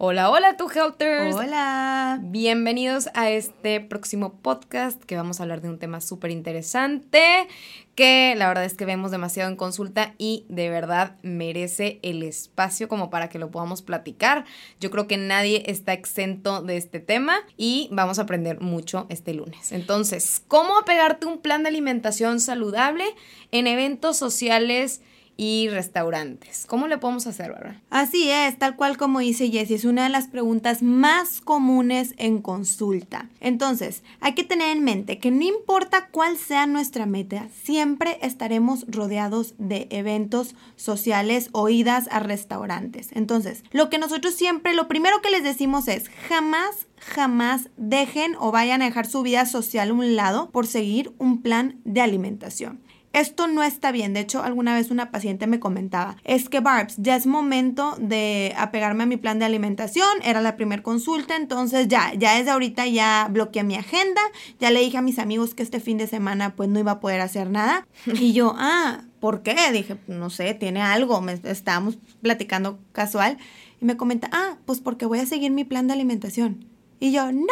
Hola, hola, tu Helters. Hola. Bienvenidos a este próximo podcast que vamos a hablar de un tema súper interesante que la verdad es que vemos demasiado en consulta y de verdad merece el espacio como para que lo podamos platicar. Yo creo que nadie está exento de este tema y vamos a aprender mucho este lunes. Entonces, ¿cómo apegarte un plan de alimentación saludable en eventos sociales? Y restaurantes. ¿Cómo le podemos hacer, Bárbara? Así es, tal cual como dice Jessie, es una de las preguntas más comunes en consulta. Entonces, hay que tener en mente que no importa cuál sea nuestra meta, siempre estaremos rodeados de eventos sociales o idas a restaurantes. Entonces, lo que nosotros siempre, lo primero que les decimos es, jamás jamás dejen o vayan a dejar su vida social a un lado por seguir un plan de alimentación. Esto no está bien. De hecho, alguna vez una paciente me comentaba, es que Barbs, ya es momento de apegarme a mi plan de alimentación. Era la primera consulta, entonces ya, ya desde ahorita ya bloqueé mi agenda. Ya le dije a mis amigos que este fin de semana pues no iba a poder hacer nada. Y yo, ah, ¿por qué? Dije, no sé, tiene algo. Me, estábamos platicando casual. Y me comenta, ah, pues porque voy a seguir mi plan de alimentación. Y yo, no.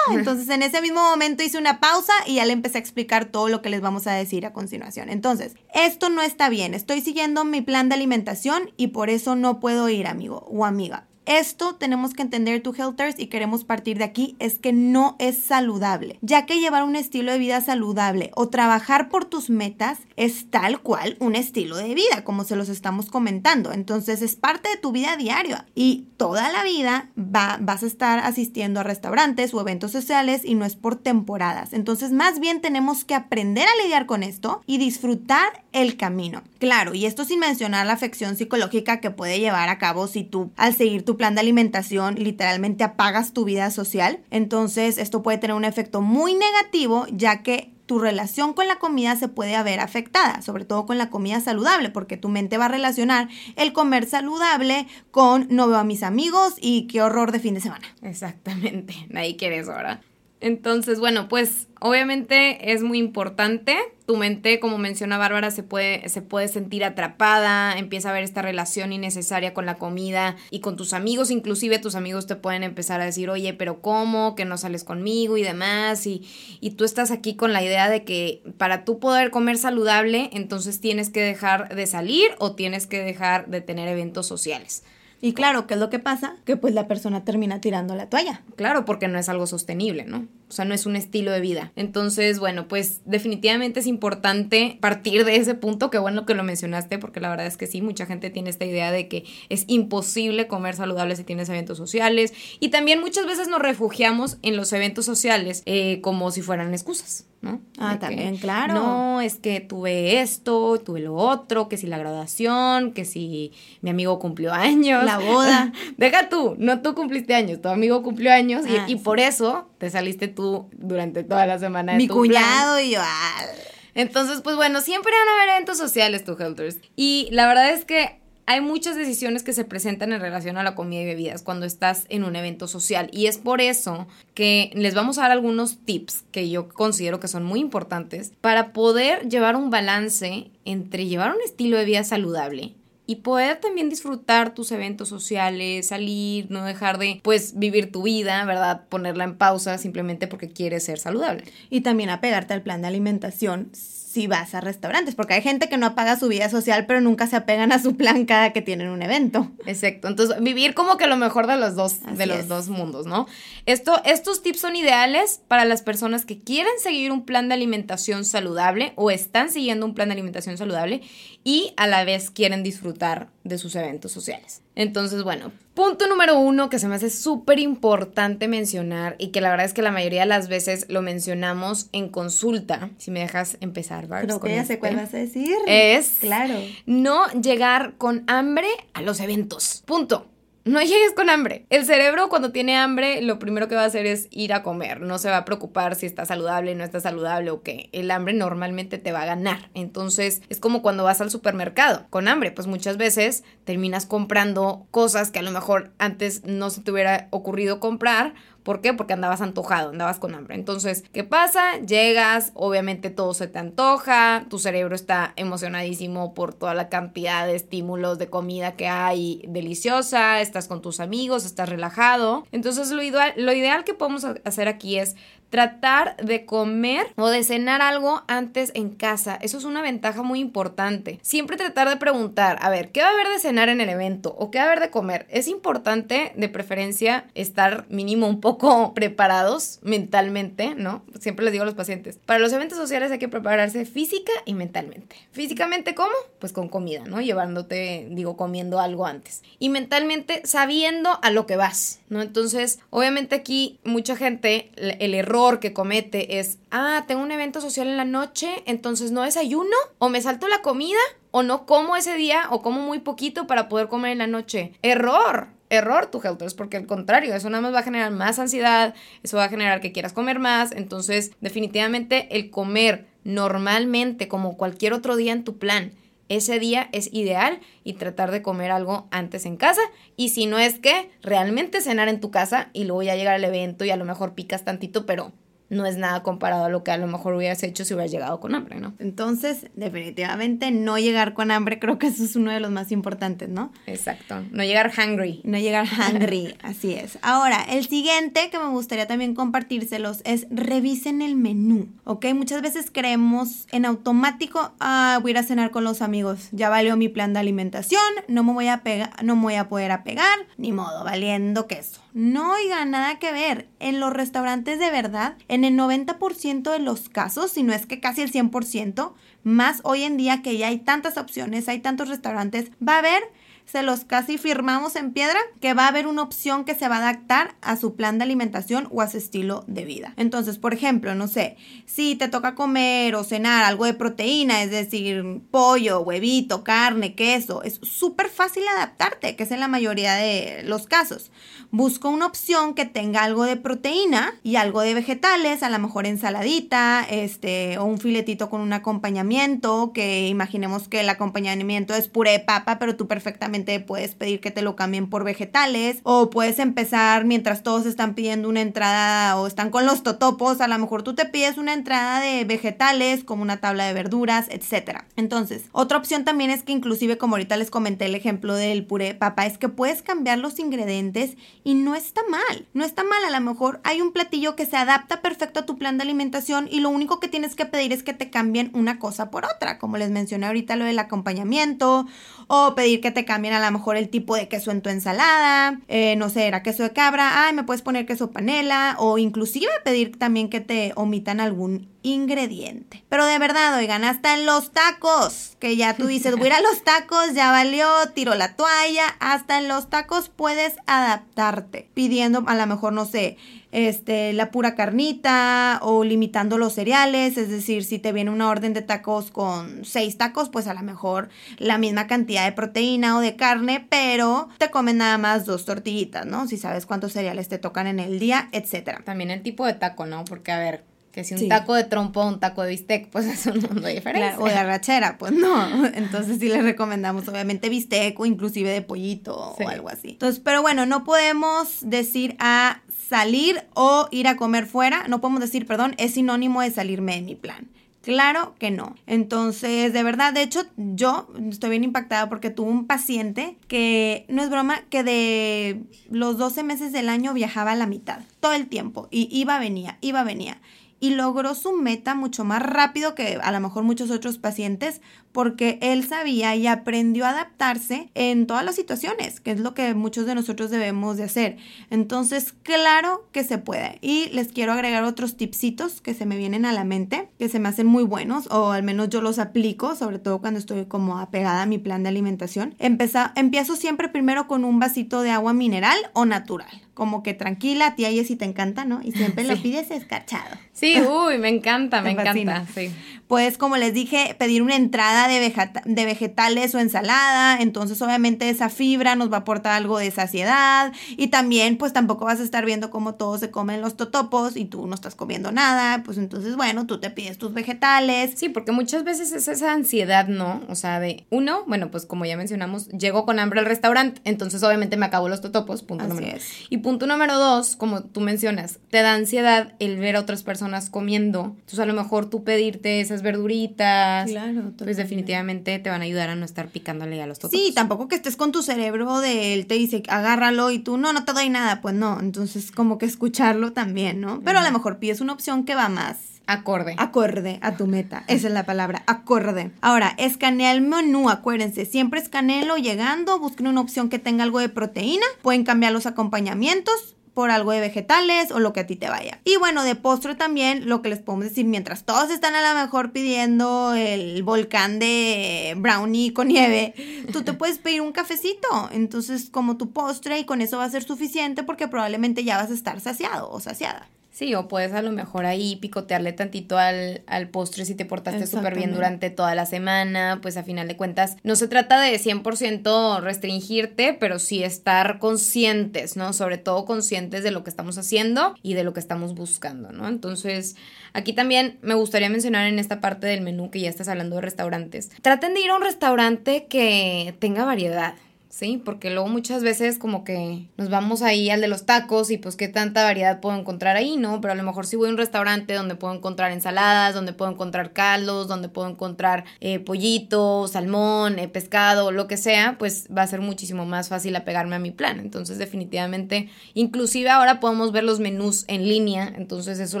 Entonces en ese mismo momento hice una pausa y ya le empecé a explicar todo lo que les vamos a decir a continuación. Entonces, esto no está bien. Estoy siguiendo mi plan de alimentación y por eso no puedo ir, amigo o amiga. Esto tenemos que entender tu Healthers y queremos partir de aquí es que no es saludable, ya que llevar un estilo de vida saludable o trabajar por tus metas es tal cual un estilo de vida, como se los estamos comentando. Entonces es parte de tu vida diaria y toda la vida va, vas a estar asistiendo a restaurantes o eventos sociales y no es por temporadas. Entonces más bien tenemos que aprender a lidiar con esto y disfrutar el camino. Claro, y esto sin mencionar la afección psicológica que puede llevar a cabo si tú al seguir tu plan de alimentación literalmente apagas tu vida social. Entonces esto puede tener un efecto muy negativo ya que tu relación con la comida se puede ver afectada, sobre todo con la comida saludable, porque tu mente va a relacionar el comer saludable con no veo a mis amigos y qué horror de fin de semana. Exactamente, nadie quiere eso, ¿verdad? Entonces, bueno, pues obviamente es muy importante. Tu mente, como menciona Bárbara, se puede, se puede sentir atrapada, empieza a ver esta relación innecesaria con la comida y con tus amigos. Inclusive tus amigos te pueden empezar a decir, oye, pero ¿cómo? Que no sales conmigo y demás. Y, y tú estás aquí con la idea de que para tú poder comer saludable, entonces tienes que dejar de salir o tienes que dejar de tener eventos sociales. Y claro, ¿qué es lo que pasa? Que pues la persona termina tirando la toalla. Claro, porque no es algo sostenible, ¿no? O sea, no es un estilo de vida. Entonces, bueno, pues definitivamente es importante partir de ese punto, que bueno que lo mencionaste, porque la verdad es que sí, mucha gente tiene esta idea de que es imposible comer saludable si tienes eventos sociales. Y también muchas veces nos refugiamos en los eventos sociales eh, como si fueran excusas. ¿no? Ah, también, claro. No, es que tuve esto, tuve lo otro, que si la graduación, que si mi amigo cumplió años. La boda. Deja tú, no tú cumpliste años, tu amigo cumplió años y, ah, por eso te saliste tú durante toda la semana. De mi cuñado y yo. Ah. Entonces, pues bueno, siempre van a haber eventos sociales, tu Helters. Y la verdad es que hay muchas decisiones que se presentan en relación a la comida y bebidas cuando estás en un evento social y es por eso que les vamos a dar algunos tips que yo considero que son muy importantes para poder llevar un balance entre llevar un estilo de vida saludable y poder también disfrutar tus eventos sociales, salir, no dejar de pues vivir tu vida, ¿verdad? Ponerla en pausa simplemente porque quieres ser saludable. Y también apegarte al plan de alimentación si vas a restaurantes, porque hay gente que no apaga su vida social, pero nunca se apegan a su plan cada que tienen un evento. Exacto. Entonces, vivir como que lo mejor de los dos, de los dos mundos, ¿no? Esto, estos tips son ideales para las personas que quieren seguir un plan de alimentación saludable o están siguiendo un plan de alimentación saludable y a la vez quieren disfrutar de sus eventos sociales. Entonces, bueno, punto número uno que se me hace súper importante mencionar y que la verdad es que la mayoría de las veces lo mencionamos en consulta, si me dejas empezar, Barbs. Creo que ya sé cuál este, vas a decir. Es claro. no llegar con hambre a los eventos. Punto. No llegues con hambre. El cerebro cuando tiene hambre lo primero que va a hacer es ir a comer. No se va a preocupar si está saludable, no está saludable o qué. El hambre normalmente te va a ganar. Entonces es como cuando vas al supermercado con hambre. Pues muchas veces terminas comprando cosas que a lo mejor antes no se te hubiera ocurrido comprar ¿Por qué? Porque andabas antojado, andabas con hambre. Entonces, ¿qué pasa? Llegas, obviamente todo se te antoja, tu cerebro está emocionadísimo por toda la cantidad de estímulos de comida que hay deliciosa, estás con tus amigos, estás relajado. Entonces, lo ideal, lo ideal que podemos hacer aquí es tratar de comer o de cenar algo antes en casa. Eso es una ventaja muy importante. Siempre tratar de preguntar, a ver, ¿qué va a haber de cenar en el evento? ¿O qué va a haber de comer? Es importante, de preferencia, estar mínimo un poco preparados mentalmente, ¿no? Siempre les digo a los pacientes, para los eventos sociales hay que prepararse física y mentalmente. Físicamente, ¿cómo? Pues con comida, ¿no? Llevándote, digo, comiendo algo antes. Y mentalmente, sabiendo a lo que vas, ¿no? Entonces, obviamente aquí mucha gente, el error que comete es, ah, tengo un evento social en la noche, entonces no desayuno o me salto la comida o no como ese día o como muy poquito para poder comer en la noche. Error. Error tu Helters, porque al contrario, eso nada más va a generar más ansiedad, eso va a generar que quieras comer más, entonces definitivamente el comer normalmente como cualquier otro día en tu plan ese día es ideal y tratar de comer algo antes en casa. Y si no es que realmente cenar en tu casa y luego ya llegar al evento y a lo mejor picas tantito, pero no es nada comparado a lo que a lo mejor hubieras hecho si hubieras llegado con hambre, ¿no? Entonces, definitivamente no llegar con hambre, creo que eso es uno de los más importantes, ¿no? Exacto, no llegar hungry. No llegar hungry, así es. Ahora, el siguiente que me gustaría también compartírselos es revisen el menú, ¿ok? Muchas veces creemos en automático, ah, voy a ir a cenar con los amigos, ya valió mi plan de alimentación, no me voy a pegar, no me voy a poder apegar, ni modo, valiendo queso. No, oiga, nada que ver. En los restaurantes de verdad, en el 90% de los casos, si no es que casi el 100%, más hoy en día que ya hay tantas opciones, hay tantos restaurantes, va a haber se los casi firmamos en piedra que va a haber una opción que se va a adaptar a su plan de alimentación o a su estilo de vida. Entonces, por ejemplo, no sé, si te toca comer o cenar algo de proteína, es decir, pollo, huevito, carne, queso, es súper fácil adaptarte, que es en la mayoría de los casos. Busco una opción que tenga algo de proteína y algo de vegetales, a lo mejor ensaladita, este, o un filetito con un acompañamiento, que imaginemos que el acompañamiento es puré de papa, pero tú perfectamente puedes pedir que te lo cambien por vegetales o puedes empezar mientras todos están pidiendo una entrada o están con los totopos, a lo mejor tú te pides una entrada de vegetales como una tabla de verduras, etcétera. Entonces, otra opción también es que inclusive como ahorita les comenté el ejemplo del puré papá es que puedes cambiar los ingredientes y no está mal. No está mal, a lo mejor hay un platillo que se adapta perfecto a tu plan de alimentación y lo único que tienes que pedir es que te cambien una cosa por otra, como les mencioné ahorita lo del acompañamiento o pedir que te cambien a lo mejor el tipo de queso en tu ensalada, eh, no sé, era queso de cabra, ay, me puedes poner queso panela o inclusive pedir también que te omitan algún ingrediente. Pero de verdad, oigan, hasta en los tacos, que ya tú dices, voy a ir a los tacos, ya valió, tiro la toalla, hasta en los tacos puedes adaptarte, pidiendo a lo mejor, no sé, este, la pura carnita o limitando los cereales, es decir, si te viene una orden de tacos con seis tacos, pues a lo mejor la misma cantidad de proteína o de carne, pero te comen nada más dos tortillitas, ¿no? Si sabes cuántos cereales te tocan en el día, etcétera. También el tipo de taco, ¿no? Porque a ver, que si un taco de trompo o un taco de bistec, pues es un mundo diferente. o de arrachera, pues no. Entonces sí les recomendamos obviamente bistec o inclusive de pollito o algo así. Entonces, pero bueno, no podemos decir a salir o ir a comer fuera, no podemos decir, perdón, es sinónimo de salirme de mi plan. Claro que no. Entonces, de verdad, de hecho, yo estoy bien impactada porque tuve un paciente que, no es broma, que de los 12 meses del año viajaba a la mitad, todo el tiempo, y iba, venía, iba, venía. Y logró su meta mucho más rápido que a lo mejor muchos otros pacientes porque él sabía y aprendió a adaptarse en todas las situaciones, que es lo que muchos de nosotros debemos de hacer. Entonces, claro que se puede. Y les quiero agregar otros tipsitos que se me vienen a la mente, que se me hacen muy buenos, o al menos yo los aplico, sobre todo cuando estoy como apegada a mi plan de alimentación. Empeza, empiezo siempre primero con un vasito de agua mineral o natural como que tranquila, tía si te encanta, ¿no? Y siempre lo pides escarchado. Sí, uy, me encanta, me encanta. Sí. Pues como les dije, pedir una entrada de, de vegetales o ensalada, entonces obviamente esa fibra nos va a aportar algo de saciedad y también pues tampoco vas a estar viendo cómo todos se comen los totopos y tú no estás comiendo nada, pues entonces bueno, tú te pides tus vegetales. Sí, porque muchas veces es esa ansiedad, ¿no? O sea, de uno, bueno, pues como ya mencionamos, llego con hambre al restaurante, entonces obviamente me acabo los totopos, punto número es. Y punto número dos, como tú mencionas, te da ansiedad el ver a otras personas comiendo. Entonces, a lo mejor tú pedirte esas verduritas. Claro, Pues definitivamente te van a ayudar a no estar picándole a los totopos. Sí, tampoco que estés con tu cerebro de él te dice, agárralo y tú, no, no te doy nada. Pues no. Entonces, como que escucharlo también, ¿no? Pero a lo mejor pides una opción que va más Acorde. Acorde a tu meta. Esa es la palabra, acorde. Ahora, escanea el menú, acuérdense. Siempre escaneenlo llegando, busquen una opción que tenga algo de proteína. Pueden cambiar los acompañamientos por algo de vegetales o lo que a ti te vaya. Y bueno, de postre también, lo que les podemos decir, mientras todos están a lo mejor pidiendo el volcán de brownie con nieve, tú te puedes pedir un cafecito. Entonces, como tu postre y con eso va a ser suficiente porque probablemente ya vas a estar saciado o saciada. Sí, o puedes a lo mejor ahí picotearle tantito al, al postre si te portaste súper bien durante toda la semana, pues a final de cuentas no se trata de 100% restringirte, pero sí estar conscientes, ¿no? Sobre todo conscientes de lo que estamos haciendo y de lo que estamos buscando, ¿no? Entonces, aquí también me gustaría mencionar en esta parte del menú que ya estás hablando de restaurantes. Traten de ir a un restaurante que tenga variedad. ¿Sí? Porque luego muchas veces como que nos vamos ahí al de los tacos y pues qué tanta variedad puedo encontrar ahí, ¿no? Pero a lo mejor si voy a un restaurante donde puedo encontrar ensaladas, donde puedo encontrar caldos, donde puedo encontrar eh, pollito, salmón, eh, pescado, lo que sea, pues va a ser muchísimo más fácil apegarme a mi plan. Entonces definitivamente, inclusive ahora podemos ver los menús en línea, entonces eso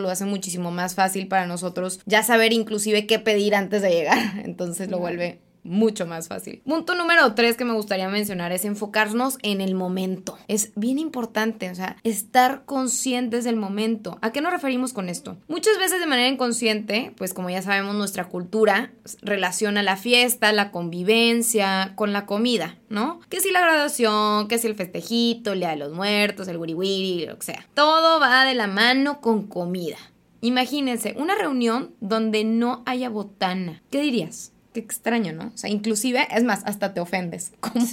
lo hace muchísimo más fácil para nosotros ya saber inclusive qué pedir antes de llegar. Entonces lo vuelve mucho más fácil. Punto número tres que me gustaría mencionar es enfocarnos en el momento. Es bien importante, o sea, estar conscientes del momento. ¿A qué nos referimos con esto? Muchas veces de manera inconsciente, pues como ya sabemos, nuestra cultura relaciona la fiesta, la convivencia con la comida, ¿no? Que si la graduación, que si el festejito, el día de los muertos, el wiri lo que sea. Todo va de la mano con comida. Imagínense una reunión donde no haya botana. ¿Qué dirías? Qué extraño, ¿no? O sea, inclusive, es más, hasta te ofendes. ¿Cómo,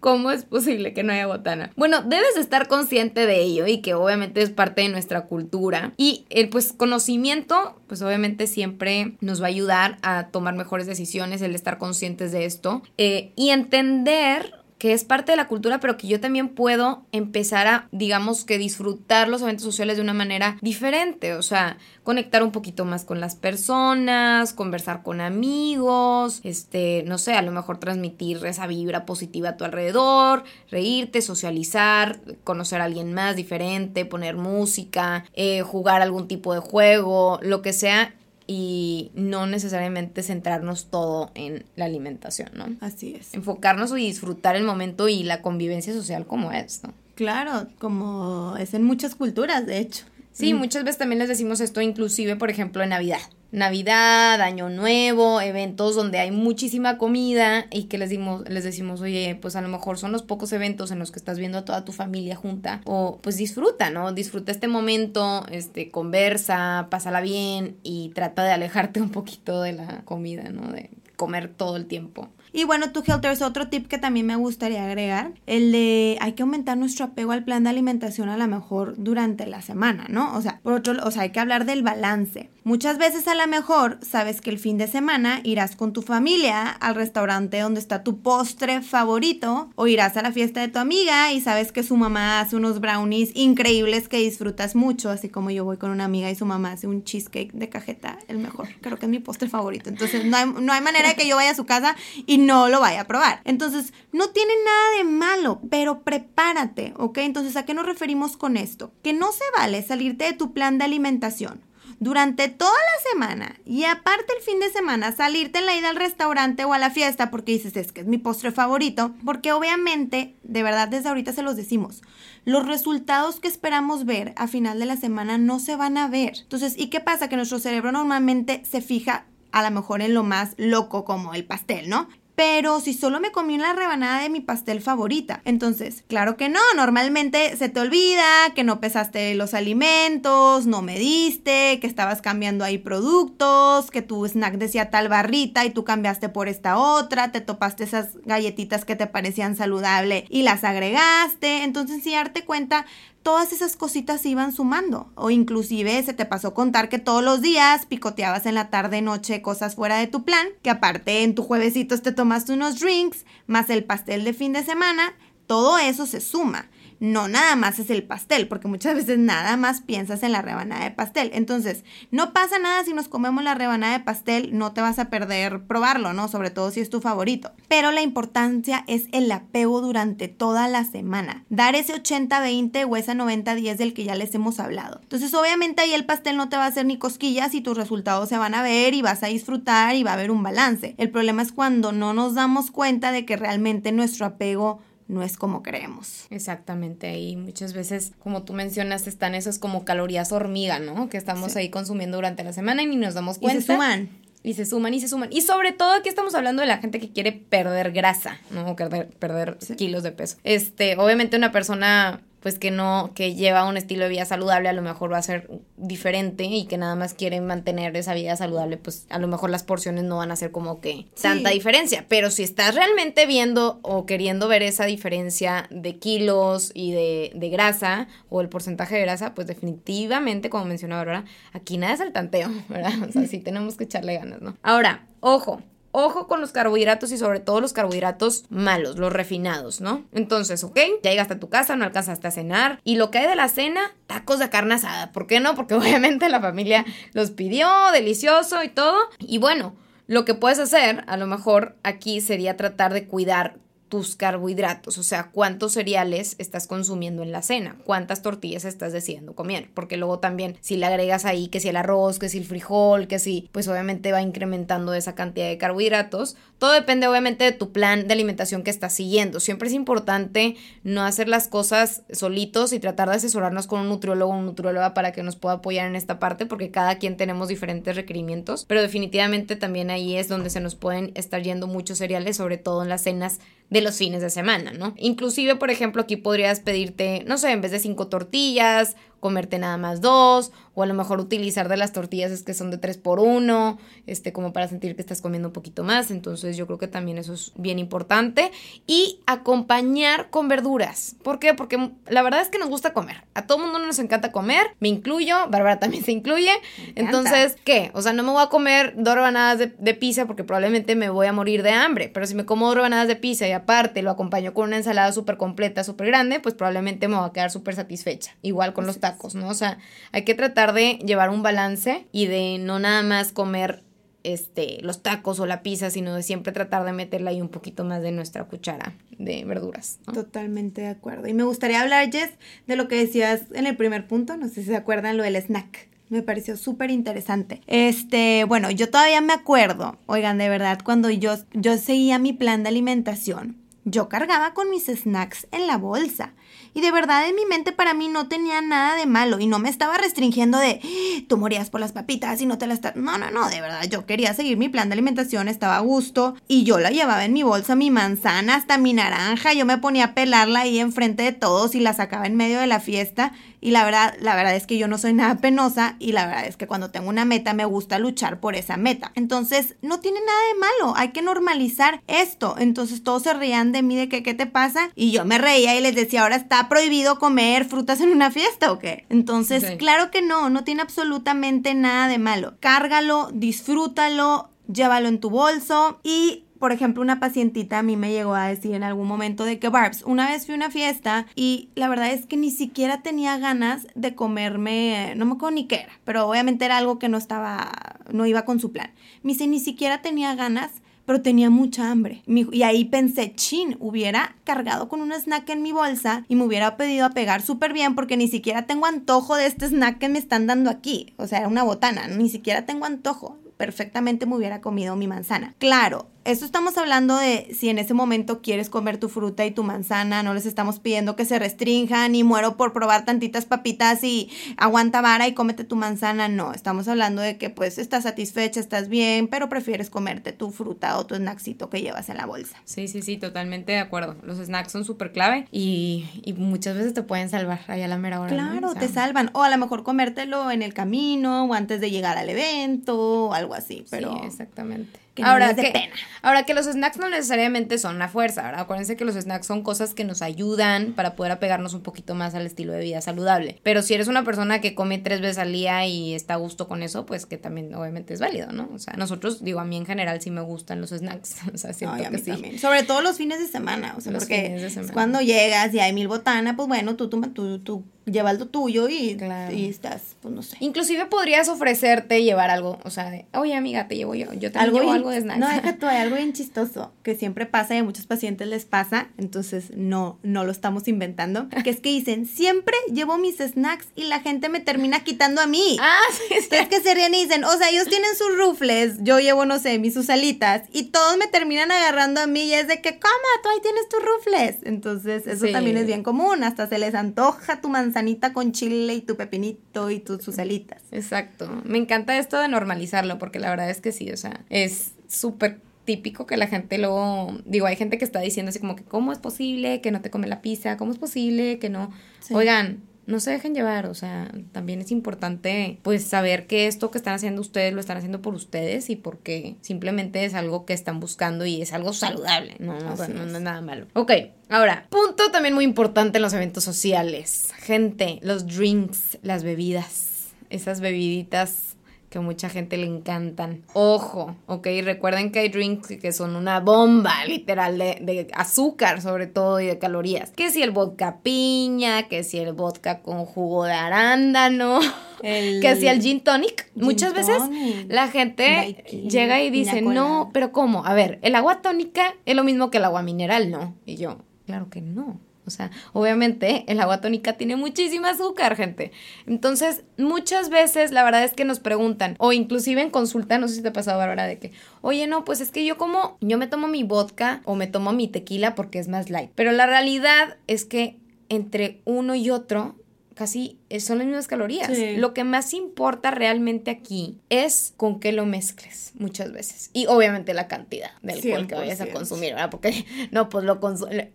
¿Cómo, es posible que no haya botana? Bueno, debes estar consciente de ello y que obviamente es parte de nuestra cultura. Y el pues conocimiento, pues obviamente siempre nos va a ayudar a tomar mejores decisiones, el estar conscientes de esto eh, y entender que es parte de la cultura, pero que yo también puedo empezar a, digamos, que disfrutar los eventos sociales de una manera diferente, o sea, conectar un poquito más con las personas, conversar con amigos, este, no sé, a lo mejor transmitir esa vibra positiva a tu alrededor, reírte, socializar, conocer a alguien más diferente, poner música, eh, jugar algún tipo de juego, lo que sea, y no necesariamente centrarnos todo en la alimentación, ¿no? Así es. Enfocarnos y disfrutar el momento y la convivencia social como es, ¿no? Claro, como es en muchas culturas, de hecho. Sí, muchas veces también les decimos esto, inclusive, por ejemplo, en Navidad. Navidad, Año Nuevo, eventos donde hay muchísima comida y que les, dimos, les decimos, oye, pues a lo mejor son los pocos eventos en los que estás viendo a toda tu familia junta o pues disfruta, ¿no? Disfruta este momento, este, conversa, pásala bien y trata de alejarte un poquito de la comida, ¿no? De comer todo el tiempo. Y bueno, tú, Helter, es otro tip que también me gustaría agregar, el de hay que aumentar nuestro apego al plan de alimentación a lo mejor durante la semana, ¿no? O sea, por otro, o sea, hay que hablar del balance. Muchas veces a lo mejor sabes que el fin de semana irás con tu familia al restaurante donde está tu postre favorito o irás a la fiesta de tu amiga y sabes que su mamá hace unos brownies increíbles que disfrutas mucho, así como yo voy con una amiga y su mamá hace un cheesecake de cajeta, el mejor, creo que es mi postre favorito. Entonces no hay, no hay manera de que yo vaya a su casa y no lo vaya a probar. Entonces, no tiene nada de malo, pero prepárate, ¿ok? Entonces, ¿a qué nos referimos con esto? Que no se vale salirte de tu plan de alimentación durante toda la semana y aparte el fin de semana salirte en la ida al restaurante o a la fiesta porque dices es que es mi postre favorito, porque obviamente, de verdad desde ahorita se los decimos, los resultados que esperamos ver a final de la semana no se van a ver. Entonces, ¿y qué pasa? Que nuestro cerebro normalmente se fija a lo mejor en lo más loco como el pastel, ¿no? Pero si solo me comí una rebanada de mi pastel favorita. Entonces, claro que no, normalmente se te olvida que no pesaste los alimentos, no mediste, que estabas cambiando ahí productos, que tu snack decía tal barrita y tú cambiaste por esta otra, te topaste esas galletitas que te parecían saludable y las agregaste. Entonces, si darte cuenta, todas esas cositas se iban sumando. O inclusive se te pasó contar que todos los días picoteabas en la tarde noche cosas fuera de tu plan, que aparte en tu juevesitos te tomaste unos drinks, más el pastel de fin de semana, todo eso se suma no nada más es el pastel, porque muchas veces nada más piensas en la rebanada de pastel. Entonces, no pasa nada si nos comemos la rebanada de pastel, no te vas a perder probarlo, ¿no? Sobre todo si es tu favorito. Pero la importancia es el apego durante toda la semana. Dar ese 80-20 o esa 90-10 del que ya les hemos hablado. Entonces, obviamente ahí el pastel no te va a hacer ni cosquillas y tus resultados se van a ver y vas a disfrutar y va a haber un balance. El problema es cuando no nos damos cuenta de que realmente nuestro apego no es como creemos. Exactamente, y muchas veces, como tú mencionas, están esas como calorías hormiga, ¿no? Que estamos ahí consumiendo durante la semana y ni nos damos cuenta. Y se suman. Y se suman y se suman. Y sobre todo aquí estamos hablando de la gente que quiere perder grasa, ¿no? O perder, perder kilos de peso. Este, obviamente una persona pues que no, que lleva un estilo de vida saludable, a lo mejor va a ser diferente y que nada más quiere mantener esa vida saludable, pues a lo mejor las porciones no van a ser como que tanta diferencia. Pero si estás realmente viendo o queriendo ver esa diferencia de kilos y de, de grasa o el porcentaje de grasa, pues definitivamente, como mencionaba ahora, aquí nada es el tanteo, ¿verdad? O sea, sí tenemos que echarle ganas, ¿no? Ahora, ojo, Ojo con los carbohidratos y sobre todo los carbohidratos malos, los refinados, ¿no? Entonces, ok, ya llegaste a tu casa, no alcanzaste a cenar. Y lo que hay de la cena, tacos de carne asada. ¿Por qué no? Porque obviamente la familia los pidió, delicioso y todo. Y bueno, lo que puedes hacer, a lo mejor aquí sería tratar de cuidar tus carbohidratos, o sea, cuántos cereales estás consumiendo en la cena, cuántas tortillas estás decidiendo comer, porque luego también si le agregas ahí que si el arroz, que si el frijol, que si, pues obviamente va incrementando esa cantidad de carbohidratos, todo depende obviamente de tu plan de alimentación que estás siguiendo. Siempre es importante no hacer las cosas solitos y tratar de asesorarnos con un nutriólogo o un nutrióloga para que nos pueda apoyar en esta parte, porque cada quien tenemos diferentes requerimientos, pero definitivamente también ahí es donde se nos pueden estar yendo muchos cereales, sobre todo en las cenas de los fines de semana, ¿no? Inclusive, por ejemplo, aquí podrías pedirte, no sé, en vez de cinco tortillas comerte nada más dos, o a lo mejor utilizar de las tortillas es que son de tres por uno, este, como para sentir que estás comiendo un poquito más. Entonces yo creo que también eso es bien importante. Y acompañar con verduras. ¿Por qué? Porque la verdad es que nos gusta comer. A todo mundo nos encanta comer, me incluyo, Bárbara también se incluye. Entonces, ¿qué? O sea, no me voy a comer dos rebanadas de, de pizza porque probablemente me voy a morir de hambre. Pero si me como dos rebanadas de pizza y aparte lo acompaño con una ensalada súper completa, súper grande, pues probablemente me voy a quedar súper satisfecha. Igual con los tacos. ¿No? O sea, hay que tratar de llevar un balance y de no nada más comer este, los tacos o la pizza, sino de siempre tratar de meterle ahí un poquito más de nuestra cuchara de verduras. Totalmente de acuerdo. Y me gustaría hablar, Jess, de lo que decías en el primer punto, no sé si se acuerdan, lo del snack. Me pareció súper interesante. Este, bueno, yo todavía me acuerdo, oigan, de verdad, cuando yo, yo seguía mi plan de alimentación, yo cargaba con mis snacks en la bolsa. Y de verdad en mi mente para mí no tenía nada de malo y no me estaba restringiendo de ¡Ah! tú morías por las papitas y no te las... No, no, no, de verdad yo quería seguir mi plan de alimentación, estaba a gusto y yo la llevaba en mi bolsa, mi manzana, hasta mi naranja, yo me ponía a pelarla ahí enfrente de todos y la sacaba en medio de la fiesta y la verdad, la verdad es que yo no soy nada penosa y la verdad es que cuando tengo una meta me gusta luchar por esa meta. Entonces, no tiene nada de malo, hay que normalizar esto. Entonces, todos se reían de mí de que qué te pasa y yo me reía y les decía, ahora está prohibido comer frutas en una fiesta o qué. Entonces, claro que no, no tiene absolutamente nada de malo. Cárgalo, disfrútalo, llévalo en tu bolso y por ejemplo, una pacientita a mí me llegó a decir en algún momento de que Barbs, una vez fui a una fiesta y la verdad es que ni siquiera tenía ganas de comerme, no me acuerdo ni qué era, pero obviamente era algo que no estaba, no iba con su plan. Me dice, ni siquiera tenía ganas pero tenía mucha hambre. Y ahí pensé, chin, hubiera cargado con un snack en mi bolsa y me hubiera pedido a pegar súper bien porque ni siquiera tengo antojo de este snack que me están dando aquí. O sea, era una botana, ni siquiera tengo antojo perfectamente me hubiera comido mi manzana. Claro, esto estamos hablando de si en ese momento quieres comer tu fruta y tu manzana, no les estamos pidiendo que se restrinjan y muero por probar tantitas papitas y aguanta vara y cómete tu manzana, no, estamos hablando de que pues estás satisfecha, estás bien, pero prefieres comerte tu fruta o tu snacksito que llevas en la bolsa. Sí, sí, sí, totalmente de acuerdo. Los snacks son súper clave y, muchas veces te pueden salvar ahí a la mera hora. Claro, te salvan. O a lo mejor comértelo en el camino o antes de llegar al evento o algo así, pero... Sí, exactamente ahora, que, ahora que los snacks no necesariamente son una fuerza, ¿verdad? Acuérdense que los snacks son cosas que nos ayudan para poder apegarnos un poquito más al estilo de vida saludable. Pero si eres una persona que come tres veces al día y está a gusto con eso, pues que también obviamente es válido, ¿no? O sea, nosotros, digo, a mí en general sí me gustan los snacks. O sea, siento que sí. Sobre todo los fines de semana, o sea, porque cuando llegas y hay mil botanas, pues bueno, tú, tú, tú, tú lleva lo tuyo y, y, estás, pues no sé. Inclusive podrías ofrecerte llevar algo, o sea, de, oye amiga, te llevo yo, yo te llevo algo de snacks. No, deja tú, hay algo bien chistoso que siempre pasa y a muchos pacientes les pasa, entonces no, no lo estamos inventando, que es que dicen, siempre llevo mis snacks y la gente me termina quitando a mí. Ah, sí, sí. Es que se ríen y dicen, o sea, ellos tienen sus rufles, yo llevo, no sé, mis sus alitas y todos me terminan agarrando a mí y es de que, coma, tú ahí tienes tus rufles. Entonces, eso también es bien común, hasta se les antoja tu manzana manzanita con chile y tu pepinito y tus sus alitas. Exacto. Me encanta esto de normalizarlo porque la verdad es que sí, o sea, es súper típico que la gente luego, digo, hay gente que está diciendo así como que, ¿cómo es posible que no te come la pizza? ¿Cómo es posible que no? Oigan, no se dejen llevar, o sea, también es importante pues saber que esto que están haciendo ustedes lo están haciendo por ustedes y porque simplemente es algo que están buscando y es algo saludable, no, no, no, es nada malo. Ok, ahora, punto también muy importante en los eventos sociales. Gente, los drinks, las bebidas, esas bebiditas que mucha gente le encantan. Ojo, ok, recuerden que hay drinks que son una bomba, literal, de, azúcar sobre todo y de calorías. Que si el vodka piña, que si el vodka con jugo de arándano, que si el gin tonic. Muchas veces la gente llega y dice, no, pero ¿cómo? A ver, el agua tónica es lo mismo que el agua mineral, ¿no? Y yo, claro que no. O sea, obviamente el agua tónica tiene muchísima azúcar, gente. Entonces, muchas veces la verdad es que nos preguntan, o inclusive en consulta, no sé si te ha pasado, Bárbara, de que, oye, no, pues es que yo como, yo me tomo mi vodka o me tomo mi tequila porque es más light. Pero la realidad es que entre uno y otro casi son las mismas calorías. Lo que más importa realmente aquí es con qué lo mezcles muchas veces. Y obviamente la cantidad del alcohol que vayas a consumir, ¿verdad? Porque no, pues lo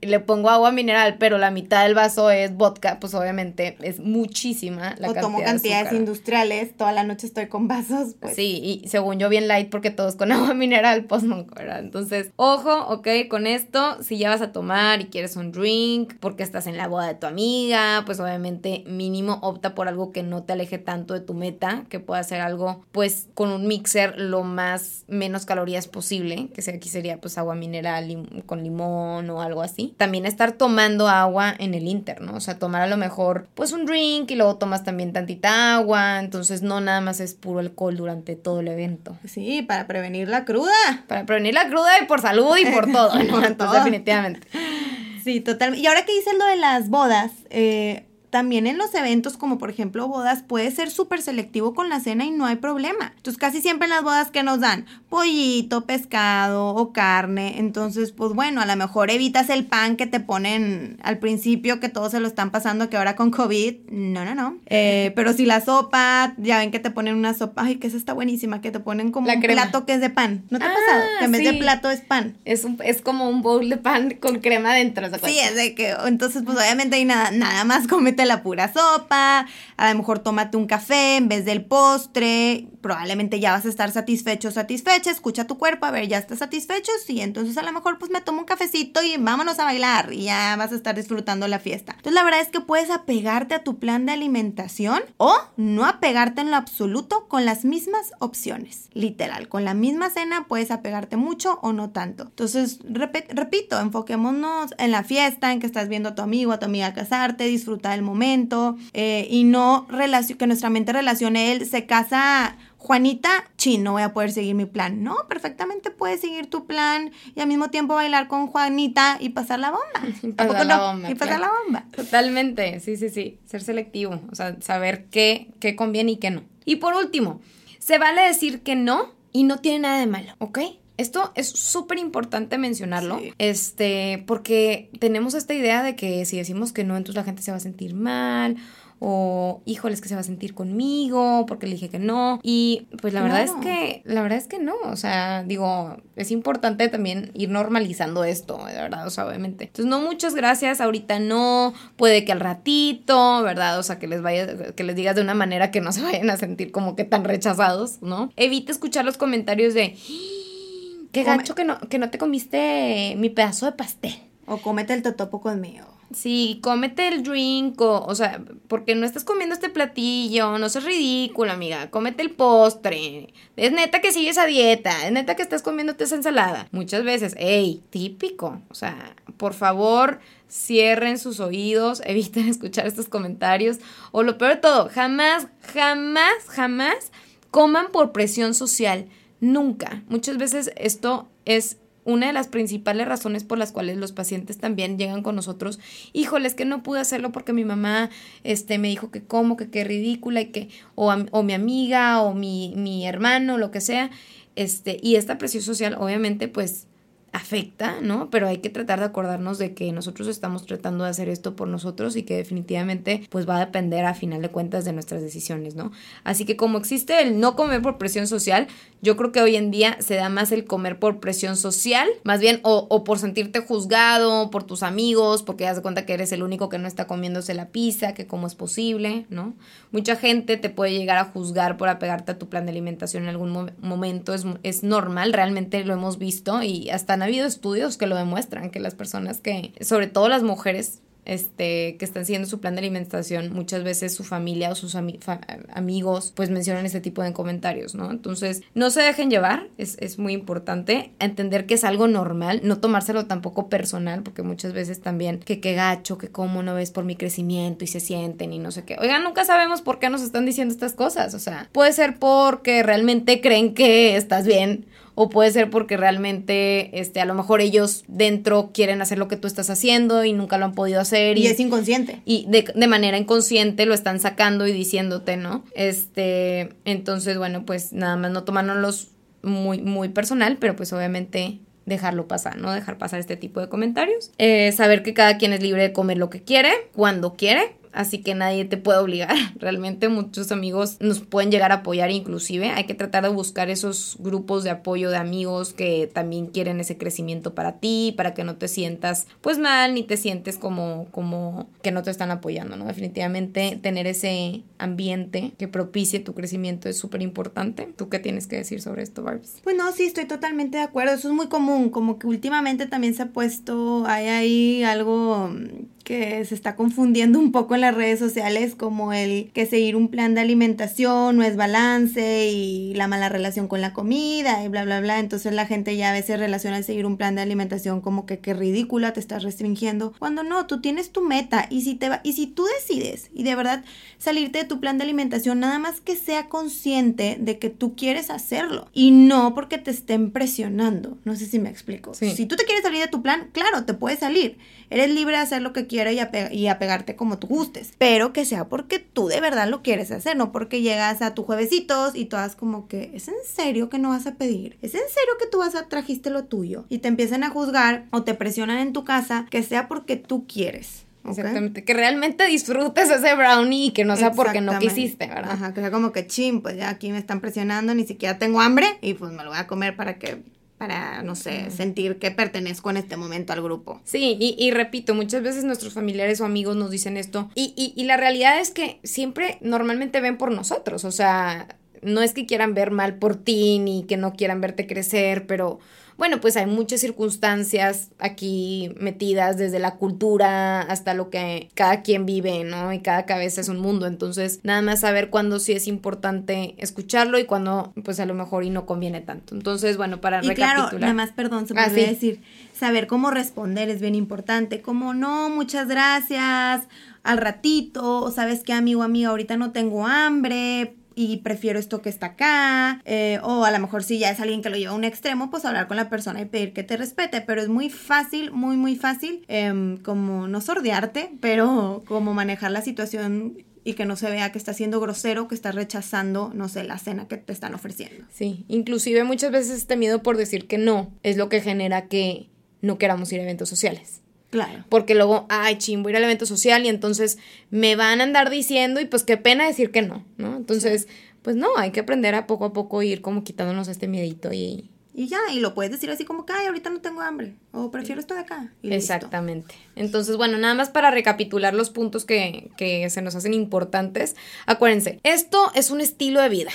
le, pongo agua mineral, pero la mitad del vaso es vodka, pues obviamente es muchísima la o cantidad. tomo cantidades industriales, toda la noche estoy con vasos. Pues. Sí, y según yo bien light porque todos con agua mineral, pues no, ¿verdad? Entonces, ojo, ok, con esto, si ya vas a tomar y quieres un drink porque estás en la boda de tu amiga, pues obviamente mínimo opta por algo que no te aleje tanto de tu meta, que pueda ser algo pues con un mixer lo más menos calorías posible, que sea aquí sería pues agua mineral con limón o algo así. También estar tomando agua en el inter, ¿no? O sea, tomar a lo mejor pues un drink y luego tomas también tantita agua, entonces no nada más es puro alcohol durante todo el evento. Sí, para prevenir la cruda. Para prevenir la cruda y por salud y por todo, por definitivamente. Sí, totalmente. Y ahora que dices lo de las bodas, eh, también en los eventos como por ejemplo bodas puede ser súper selectivo con la cena y no hay problema. Entonces casi siempre en las bodas que nos dan pollito, pescado o carne. Entonces pues bueno, a lo mejor evitas el pan que te ponen al principio que todos se lo están pasando que ahora con COVID. No, no, no. Eh, pero si la sopa, ya ven que te ponen una sopa, ay que esa está buenísima, que te ponen como un plato que es de pan. ¿No te ha pasado? Que en vez de plato es pan. Es, un, es como un bowl de pan con crema dentro. Sí, es de que entonces pues obviamente hay nada, nada más la pura sopa, a lo mejor tómate un café en vez del postre, probablemente ya vas a estar satisfecho satisfecha, escucha tu cuerpo, a ver, ya estás satisfecho, sí, entonces a lo mejor pues me tomo un cafecito y vámonos a bailar y ya vas a estar disfrutando la fiesta. Entonces la verdad es que puedes apegarte a tu plan de alimentación o no apegarte en lo absoluto con las mismas opciones, literal, con la misma cena puedes apegarte mucho o no tanto. Entonces, repito, enfoquémonos en la fiesta, en que estás viendo a tu amigo, a tu amiga casarte, disfrutar el momento eh, y no que nuestra mente relacione él se casa Juanita, chin, no voy a poder seguir mi plan. No, perfectamente puedes seguir tu plan y al mismo tiempo bailar con Juanita y pasar la bomba. Y pasar la bomba. Y pasar la bomba. Totalmente, sí, sí, sí. Ser selectivo, o sea, saber qué, qué conviene y qué no. Y por último, se vale decir que no y no tiene nada de malo, ¿ok? Esto es súper importante mencionarlo, Sí. este, porque tenemos esta idea de que si decimos que no, entonces la gente se va a sentir mal o híjoles que se va a sentir conmigo porque le dije que no y pues la verdad es que la verdad es que no, o sea, digo, es importante también ir normalizando esto, de verdad, o sea, obviamente. Entonces, no muchas gracias, ahorita no, puede que al ratito, ¿verdad? O sea, que les vaya que les digas de una manera que no se vayan a sentir como que tan rechazados, ¿no? Evita escuchar los comentarios de Qué Come- gacho que no, que no te comiste mi pedazo de pastel. O cómete el totopo conmigo. Sí, cómete el drink, o, o sea, porque no estás comiendo este platillo, no seas ridícula, amiga, cómete el postre. Es neta que sigues a dieta, es neta que estás comiéndote esa ensalada. Muchas veces, ey, típico. O sea, por favor, cierren sus oídos, eviten escuchar estos comentarios. O lo peor de todo, jamás, jamás, jamás coman por presión social. Nunca. Muchas veces esto es una de las principales razones por las cuales los pacientes también llegan con nosotros, híjole, es que no pude hacerlo porque mi mamá este, me dijo que como, que qué ridícula y que, o, o mi amiga o mi, mi hermano, lo que sea, este, y esta presión social obviamente pues afecta, ¿no? Pero hay que tratar de acordarnos de que nosotros estamos tratando de hacer esto por nosotros y que definitivamente pues va a depender a final de cuentas de nuestras decisiones, ¿no? Así que como existe el no comer por presión social, yo creo que hoy en día se da más el comer por presión social, más bien o, o por sentirte juzgado por tus amigos, porque das cuenta que eres el único que no está comiéndose la pizza, que cómo es posible, ¿no? Mucha gente te puede llegar a juzgar por apegarte a tu plan de alimentación en algún mo- momento, es, es normal, realmente lo hemos visto y hasta han habido estudios que lo demuestran, que las personas que, sobre todo las mujeres, este, que están siguiendo su plan de alimentación, muchas veces su familia o sus amigos, pues mencionan este tipo de comentarios, ¿no? Entonces, no se dejen llevar, es, es muy importante entender que es algo normal, no tomárselo tampoco personal, porque muchas veces también, que qué gacho, que cómo no ves por mi crecimiento y se sienten y no sé qué. Oigan, nunca sabemos por qué nos están diciendo estas cosas, o sea, puede ser porque realmente creen que estás bien o puede ser porque realmente este a lo mejor ellos dentro quieren hacer lo que tú estás haciendo y nunca lo han podido hacer Y es inconsciente. y de, de manera inconsciente lo están sacando y diciéndote, ¿no? Este, entonces, bueno, pues nada más no tomárnoslos muy, muy personal, pero pues obviamente dejarlo pasar, ¿no? Dejar pasar este tipo de comentarios. Eh, saber que cada quien es libre de comer lo que quiere, cuando quiere. Así que nadie te puede obligar. Realmente muchos amigos nos pueden llegar a apoyar inclusive. Hay que tratar de buscar esos grupos de apoyo de amigos que también quieren ese crecimiento para ti, para que no te sientas pues mal ni te sientes como, como que no te están apoyando, ¿no? Definitivamente tener ese ambiente que propicie tu crecimiento es súper importante. ¿Tú qué tienes que decir sobre esto, Barbies? Pues no, sí, estoy totalmente de acuerdo. Eso es muy común, como que últimamente también se ha puesto, hay ahí algo que se está confundiendo un poco en las redes sociales, como el que seguir un plan de alimentación no es balance y la mala relación con la comida y bla, bla, bla. Entonces la gente ya a veces relaciona el seguir un plan de alimentación como que qué ridícula, te estás restringiendo. Cuando no, tú tienes tu meta y si, te va, y si tú decides y de verdad salirte de tu plan de alimentación, nada más que sea consciente de que tú quieres hacerlo y no porque te estén presionando. No sé si me explico. Sí. Si tú te quieres salir de tu plan, claro, te puedes salir. Eres libre de hacer lo que quieras y, ape- y apegarte como tú gustes. Pero que sea porque tú de verdad lo quieres hacer, no porque llegas a tu juevesitos y todas como que, ¿es en serio que no vas a pedir? ¿Es en serio que tú vas a trajiste lo tuyo? Y te empiezan a juzgar o te presionan en tu casa, que sea porque tú quieres. ¿ok? Exactamente. Que realmente disfrutes ese brownie y que no sea porque no quisiste, ¿verdad? Ajá, que sea como que chin, pues ya aquí me están presionando, ni siquiera tengo hambre y pues me lo voy a comer para que, para, no sé, sentir que pertenezco en este momento al grupo. Sí, y, y repito, muchas veces nuestros familiares o amigos nos dicen esto y, y, y la realidad es que siempre normalmente ven por nosotros, o sea, no es que quieran ver mal por ti ni que no quieran verte crecer, pero bueno, pues hay muchas circunstancias aquí metidas desde la cultura hasta lo que cada quien vive, ¿no? Y cada cabeza es un mundo, entonces nada más saber cuándo sí es importante escucharlo y cuándo pues a lo mejor y no conviene tanto. Entonces, bueno, para Y claro, recapitular. nada más, perdón, se me Ah, sí. decir, saber cómo responder es bien importante, como no, muchas gracias, al ratito, o sabes qué, amigo, amiga, ahorita no tengo hambre, y prefiero esto que está acá, eh, o a lo mejor si ya es alguien que lo lleva a un extremo, pues hablar con la persona y pedir que te respete, pero es muy fácil, muy, muy fácil, em, como no sordearte, pero como manejar la situación y que no se vea que está siendo grosero, que está rechazando, no sé, la cena que te están ofreciendo. Sí, inclusive muchas veces este miedo por decir que no es lo que genera que no queramos ir a eventos sociales. Claro. Porque luego, ay, ching, voy a ir al evento social y entonces me van a andar diciendo y pues qué pena decir que no, ¿no? Entonces, pues no, hay que aprender a poco a poco ir como quitándonos este miedito y, y ya, y lo puedes decir así como que, ay, ahorita no tengo hambre, o prefiero esto de acá. Exactamente. Entonces, bueno, nada más para recapitular los puntos que, que, se nos hacen importantes, acuérdense, esto es un estilo de vida.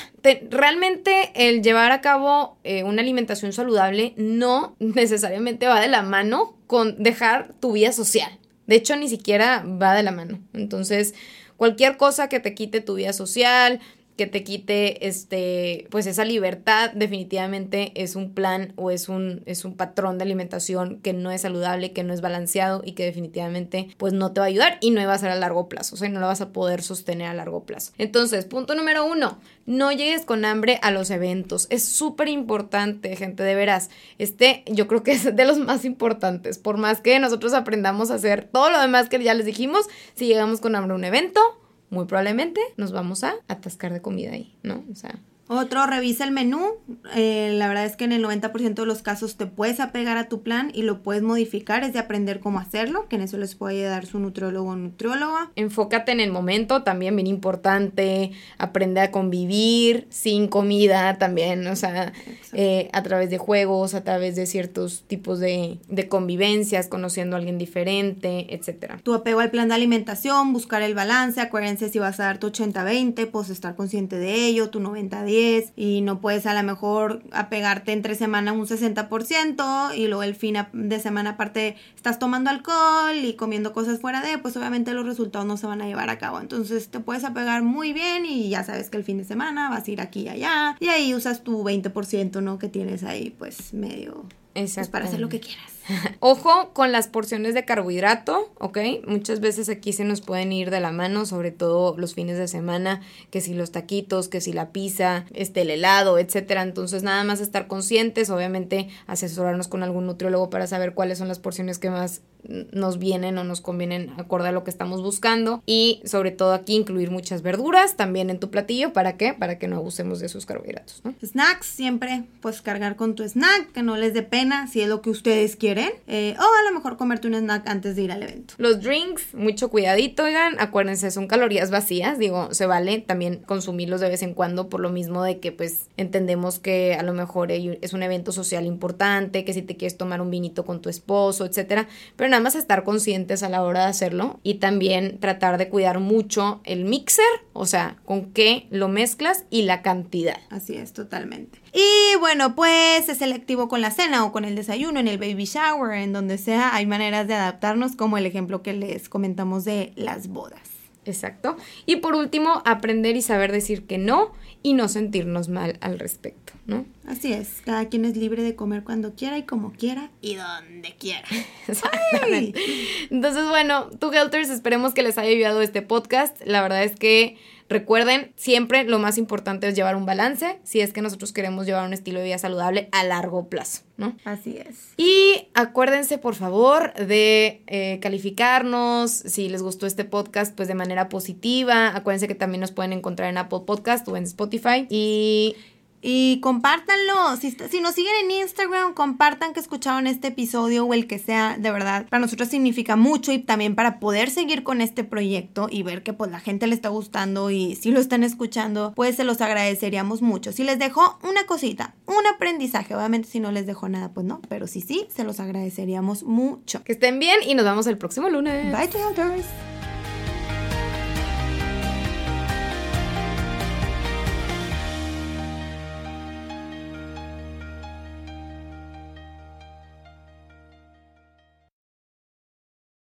realmente el llevar a cabo eh, una alimentación saludable no necesariamente va de la mano con dejar tu vida social. De hecho, ni siquiera va de la mano. Entonces, cualquier cosa que te quite tu vida social, que te quite este pues esa libertad definitivamente es un plan o es un es un patrón de alimentación que no es saludable que no es balanceado y que definitivamente pues no te va a ayudar y no va a ser a largo plazo o sea no lo vas a poder sostener a largo plazo. Entonces punto número uno no llegues con hambre a los eventos. Es súper importante gente de veras. Este yo creo que es de los más importantes. Por más que nosotros aprendamos a hacer todo lo demás que ya les dijimos si llegamos con hambre a un evento muy probablemente nos vamos a atascar de comida ahí, ¿no? O sea, otro, revisa el menú. Eh, la verdad es que en el 90% de los casos te puedes apegar a tu plan y lo puedes modificar. Es de aprender cómo hacerlo, que en eso les puede ayudar su nutriólogo o nutrióloga. Enfócate en el momento, también bien importante. Aprende a convivir sin comida también, o sea, eh, a través de juegos, a través de ciertos tipos de, de convivencias, conociendo a alguien diferente, etc. Tu apego al plan de alimentación, buscar el balance. Acuérdense si vas a dar tu 80-20, pues estar consciente de ello, tu 90-10 y no puedes a lo mejor apegarte entre semana un 60% y luego el fin de semana aparte estás tomando alcohol y comiendo cosas fuera de, pues obviamente los resultados no se van a llevar a cabo. Entonces te puedes apegar muy bien y ya sabes que el fin de semana vas a ir aquí y allá y ahí usas tu 20%, ¿no? Que tienes ahí pues medio... Pues para hacer lo que quieras. Ojo con las porciones de carbohidrato, ¿ok? Muchas veces aquí se nos pueden ir de la mano, sobre todo los fines de semana, que si los taquitos, que si la pizza, este, el helado, etcétera. Entonces, nada más estar conscientes, obviamente asesorarnos con algún nutriólogo para saber cuáles son las porciones que más nos vienen o nos convienen acorde a lo que estamos buscando y sobre todo aquí incluir muchas verduras también en tu platillo, ¿para qué? Para que no abusemos de esos carbohidratos, ¿no? Snacks siempre, pues cargar con tu snack, que no les dé pena si es lo que ustedes quieren eh, o a lo mejor comerte un snack antes de ir al evento. Los drinks, mucho cuidadito, oigan, acuérdense, son calorías vacías, digo, se vale también consumirlos de vez en cuando por lo mismo de que pues entendemos que a lo mejor es un evento social importante, que si te quieres tomar un vinito con tu esposo, etcétera, pero nada más estar conscientes a la hora de hacerlo y también tratar de cuidar mucho el mixer, o sea, con qué lo mezclas y la cantidad. Así es, totalmente. Y bueno, pues es selectivo con la cena o con el desayuno, en el baby shower, en donde sea, hay maneras de adaptarnos, como el ejemplo que les comentamos de las bodas. Exacto. Y por último, aprender y saber decir que no y no sentirnos mal al respecto, ¿no? Así es, cada quien es libre de comer cuando quiera y como quiera y donde quiera. Entonces, bueno, tú Helters, esperemos que les haya ayudado este podcast. La verdad es que Recuerden, siempre lo más importante es llevar un balance si es que nosotros queremos llevar un estilo de vida saludable a largo plazo, ¿no? Así es. Y acuérdense, por favor, de eh, calificarnos. Si les gustó este podcast, pues de manera positiva. Acuérdense que también nos pueden encontrar en Apple Podcast o en Spotify. Y y compártanlo. Si, si nos siguen en Instagram, compartan que escucharon este episodio o el que sea, de verdad. Para nosotros significa mucho y también para poder seguir con este proyecto y ver que pues la gente le está gustando y si lo están escuchando, pues se los agradeceríamos mucho. Si les dejo una cosita, un aprendizaje, obviamente si no les dejo nada, pues no, pero si sí, se los agradeceríamos mucho. Que estén bien y nos vemos el próximo lunes. Bye, Traders.